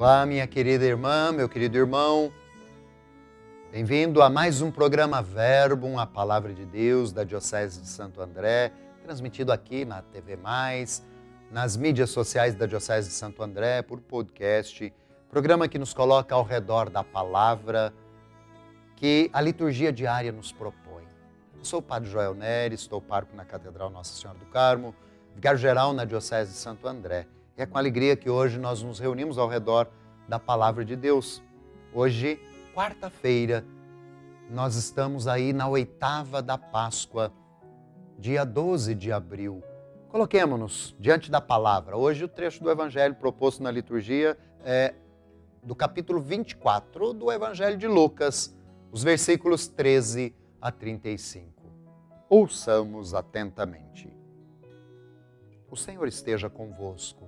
Olá, minha querida irmã, meu querido irmão. Bem-vindo a mais um programa Verbo, a palavra de Deus da Diocese de Santo André, transmitido aqui na TV Mais, nas mídias sociais da Diocese de Santo André, por podcast. Programa que nos coloca ao redor da palavra que a liturgia diária nos propõe. Eu sou o Padre Joel Neres, estou parco na Catedral Nossa Senhora do Carmo, vigário-geral na Diocese de Santo André. É com alegria que hoje nós nos reunimos ao redor da palavra de Deus. Hoje, quarta-feira, nós estamos aí na oitava da Páscoa, dia 12 de abril. Coloquemos-nos diante da palavra. Hoje, o trecho do Evangelho proposto na liturgia é do capítulo 24 do Evangelho de Lucas, os versículos 13 a 35. Ouçamos atentamente. O Senhor esteja convosco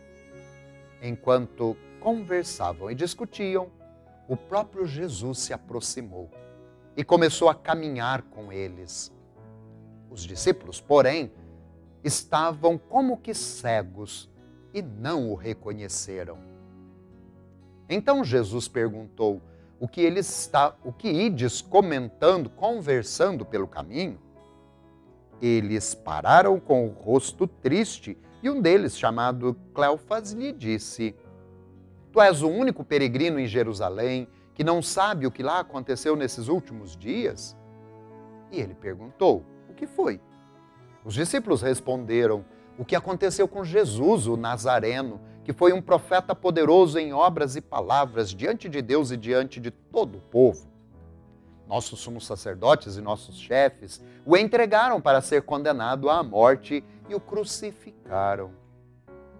enquanto conversavam e discutiam, o próprio Jesus se aproximou e começou a caminhar com eles. Os discípulos, porém, estavam como que cegos e não o reconheceram. Então Jesus perguntou: "O que eles está, o que ides comentando, conversando pelo caminho?" Eles pararam com o rosto triste, e um deles, chamado Cleofas, lhe disse: Tu és o único peregrino em Jerusalém que não sabe o que lá aconteceu nesses últimos dias? E ele perguntou: O que foi? Os discípulos responderam: O que aconteceu com Jesus, o Nazareno, que foi um profeta poderoso em obras e palavras diante de Deus e diante de todo o povo. Nossos sumos sacerdotes e nossos chefes o entregaram para ser condenado à morte e o crucificaram.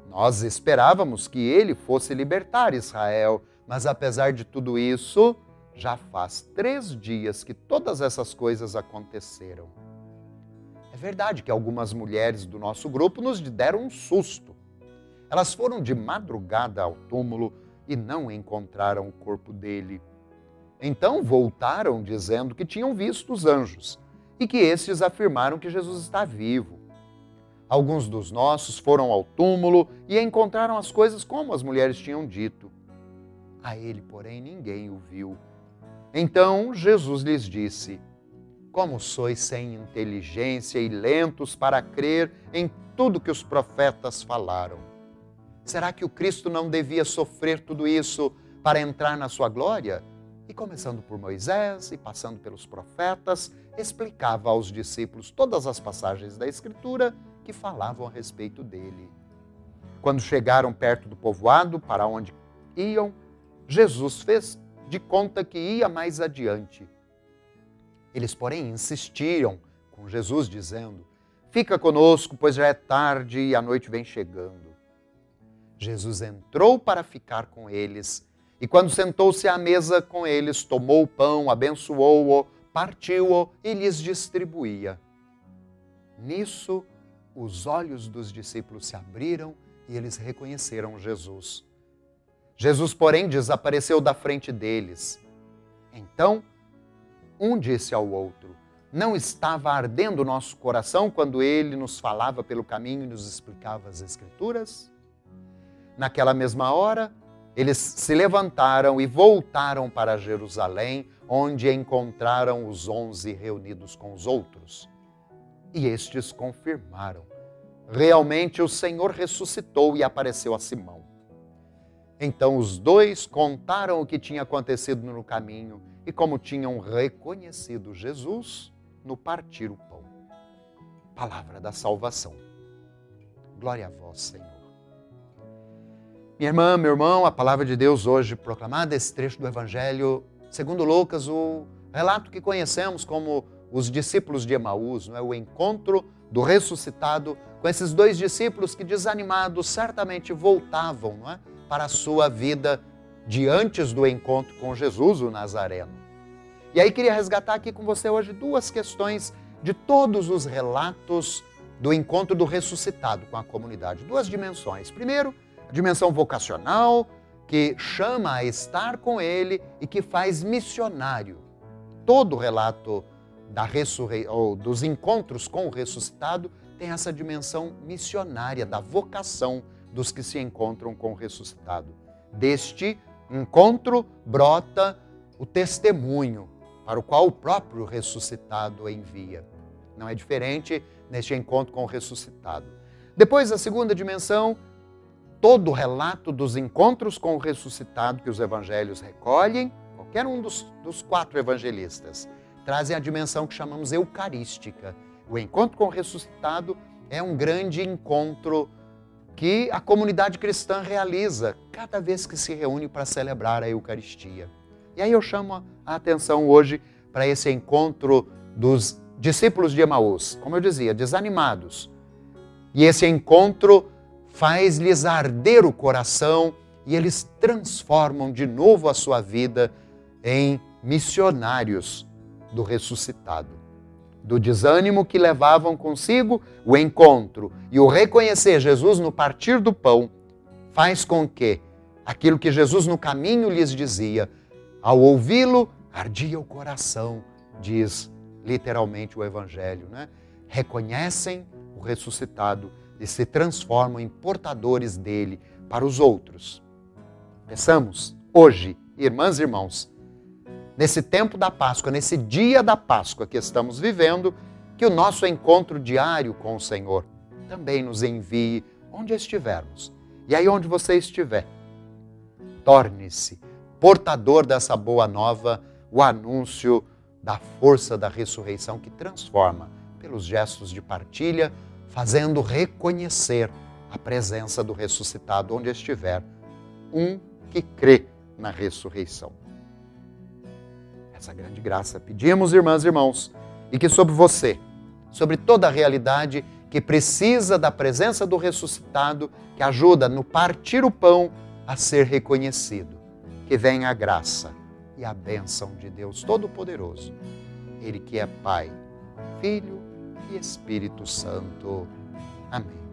Nós esperávamos que ele fosse libertar Israel, mas apesar de tudo isso, já faz três dias que todas essas coisas aconteceram. É verdade que algumas mulheres do nosso grupo nos deram um susto. Elas foram de madrugada ao túmulo e não encontraram o corpo dele. Então voltaram dizendo que tinham visto os anjos e que estes afirmaram que Jesus está vivo. Alguns dos nossos foram ao túmulo e encontraram as coisas como as mulheres tinham dito. A ele, porém, ninguém o viu. Então Jesus lhes disse: Como sois sem inteligência e lentos para crer em tudo que os profetas falaram? Será que o Cristo não devia sofrer tudo isso para entrar na sua glória? E começando por Moisés e passando pelos profetas, explicava aos discípulos todas as passagens da Escritura que falavam a respeito dele. Quando chegaram perto do povoado para onde iam, Jesus fez de conta que ia mais adiante. Eles, porém, insistiram com Jesus, dizendo: Fica conosco, pois já é tarde e a noite vem chegando. Jesus entrou para ficar com eles e, quando sentou-se à mesa com eles, tomou o pão, abençoou-o, partiu-o e lhes distribuía. Nisso, os olhos dos discípulos se abriram e eles reconheceram Jesus. Jesus, porém, desapareceu da frente deles. Então, um disse ao outro: Não estava ardendo o nosso coração quando ele nos falava pelo caminho e nos explicava as Escrituras? Naquela mesma hora, eles se levantaram e voltaram para Jerusalém, onde encontraram os onze reunidos com os outros. E estes confirmaram: realmente o Senhor ressuscitou e apareceu a Simão. Então os dois contaram o que tinha acontecido no caminho e como tinham reconhecido Jesus no partir o pão. Palavra da salvação. Glória a vós, Senhor. Minha irmã, meu irmão, a palavra de Deus hoje proclamada, esse trecho do Evangelho, segundo Lucas, o relato que conhecemos como os discípulos de Emaús, não é? o encontro do ressuscitado com esses dois discípulos que, desanimados, certamente voltavam não é? para a sua vida de antes do encontro com Jesus, o Nazareno. E aí queria resgatar aqui com você hoje duas questões de todos os relatos do encontro do ressuscitado com a comunidade. Duas dimensões. Primeiro, a dimensão vocacional, que chama a estar com ele e que faz missionário. Todo relato da ressurrei ou dos encontros com o ressuscitado tem essa dimensão missionária da vocação dos que se encontram com o ressuscitado. Deste encontro brota o testemunho para o qual o próprio ressuscitado envia. Não é diferente neste encontro com o ressuscitado. Depois, a segunda dimensão, todo o relato dos encontros com o ressuscitado que os evangelhos recolhem, qualquer um dos, dos quatro evangelistas, trazem a dimensão que chamamos eucarística. O encontro com o ressuscitado é um grande encontro que a comunidade cristã realiza cada vez que se reúne para celebrar a Eucaristia. E aí eu chamo a atenção hoje para esse encontro dos discípulos de Emaús, como eu dizia, desanimados. E esse encontro faz-lhes arder o coração e eles transformam de novo a sua vida em missionários do ressuscitado do desânimo que levavam consigo o encontro e o reconhecer Jesus no partir do pão, faz com que aquilo que Jesus no caminho lhes dizia, ao ouvi-lo, ardia o coração, diz literalmente o Evangelho. Né? Reconhecem o ressuscitado e se transformam em portadores dele para os outros. Peçamos hoje, irmãs e irmãos, nesse tempo da Páscoa, nesse dia da Páscoa que estamos vivendo, que o nosso encontro diário com o Senhor também nos envie onde estivermos. E aí, onde você estiver, torne-se portador dessa boa nova, o anúncio da força da ressurreição que transforma pelos gestos de partilha, fazendo reconhecer a presença do ressuscitado onde estiver, um que crê na ressurreição essa grande graça. Pedimos, irmãs e irmãos, e que sobre você, sobre toda a realidade que precisa da presença do ressuscitado, que ajuda no partir o pão a ser reconhecido, que venha a graça e a bênção de Deus Todo-Poderoso, Ele que é Pai, Filho e Espírito Santo. Amém.